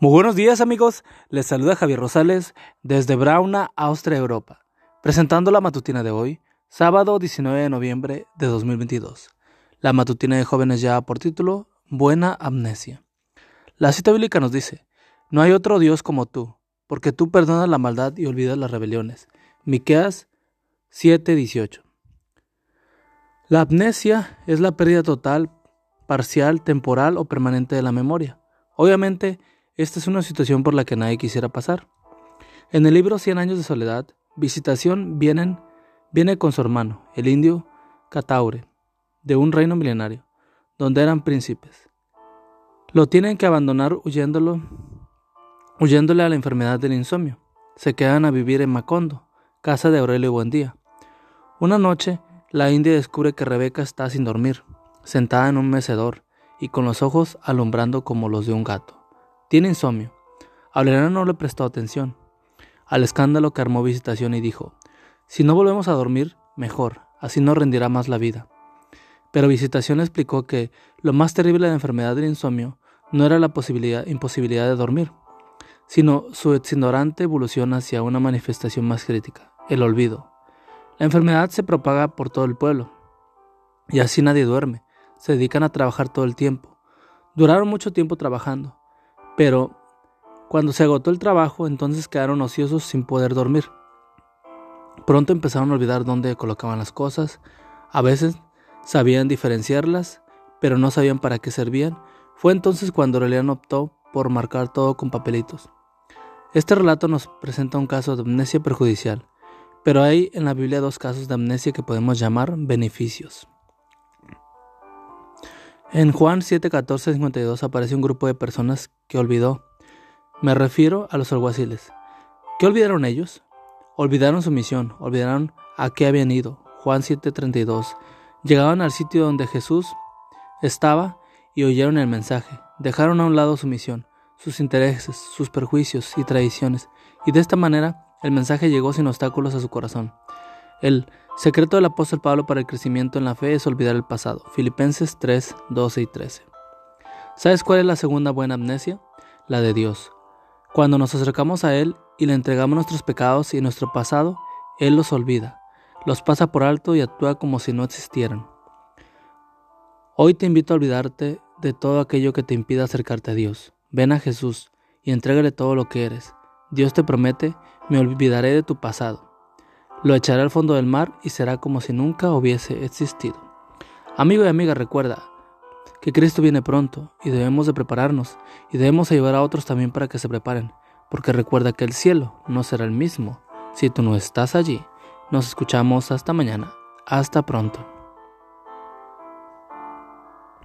Muy buenos días amigos, les saluda Javier Rosales desde Brauna, Austria, Europa, presentando la matutina de hoy, sábado 19 de noviembre de 2022. La matutina de jóvenes ya por título Buena Amnesia. La cita bíblica nos dice, No hay otro Dios como tú, porque tú perdonas la maldad y olvidas las rebeliones. Miqueas 7:18. La amnesia es la pérdida total, parcial, temporal o permanente de la memoria. Obviamente, esta es una situación por la que nadie quisiera pasar. En el libro Cien años de soledad, Visitación vienen, viene con su hermano, el indio Cataure, de un reino milenario, donde eran príncipes. Lo tienen que abandonar huyéndolo, huyéndole a la enfermedad del insomnio. Se quedan a vivir en Macondo, casa de Aurelio Buendía. Una noche, la india descubre que Rebeca está sin dormir, sentada en un mecedor y con los ojos alumbrando como los de un gato. Tiene insomnio. Aureliano no le prestó atención al escándalo que armó Visitación y dijo, si no volvemos a dormir, mejor, así no rendirá más la vida. Pero Visitación explicó que lo más terrible de la enfermedad del insomnio no era la posibilidad, imposibilidad de dormir, sino su ignorante evolución hacia una manifestación más crítica, el olvido. La enfermedad se propaga por todo el pueblo, y así nadie duerme, se dedican a trabajar todo el tiempo. Duraron mucho tiempo trabajando, pero cuando se agotó el trabajo, entonces quedaron ociosos sin poder dormir. Pronto empezaron a olvidar dónde colocaban las cosas, a veces sabían diferenciarlas, pero no sabían para qué servían. Fue entonces cuando Aureliano optó por marcar todo con papelitos. Este relato nos presenta un caso de amnesia perjudicial, pero hay en la Biblia dos casos de amnesia que podemos llamar beneficios. En Juan 7, 52 aparece un grupo de personas que olvidó. Me refiero a los alguaciles. ¿Qué olvidaron ellos? Olvidaron su misión, olvidaron a qué habían ido. Juan 7:32. Llegaban al sitio donde Jesús estaba y oyeron el mensaje. Dejaron a un lado su misión, sus intereses, sus perjuicios y tradiciones, y de esta manera el mensaje llegó sin obstáculos a su corazón. El secreto del apóstol Pablo para el crecimiento en la fe es olvidar el pasado. Filipenses 3, 12 y 13. ¿Sabes cuál es la segunda buena amnesia? La de Dios. Cuando nos acercamos a Él y le entregamos nuestros pecados y nuestro pasado, Él los olvida, los pasa por alto y actúa como si no existieran. Hoy te invito a olvidarte de todo aquello que te impida acercarte a Dios. Ven a Jesús y entrégale todo lo que eres. Dios te promete, me olvidaré de tu pasado lo echará al fondo del mar y será como si nunca hubiese existido. Amigo y amiga, recuerda que Cristo viene pronto y debemos de prepararnos y debemos ayudar a otros también para que se preparen, porque recuerda que el cielo no será el mismo si tú no estás allí. Nos escuchamos hasta mañana. Hasta pronto.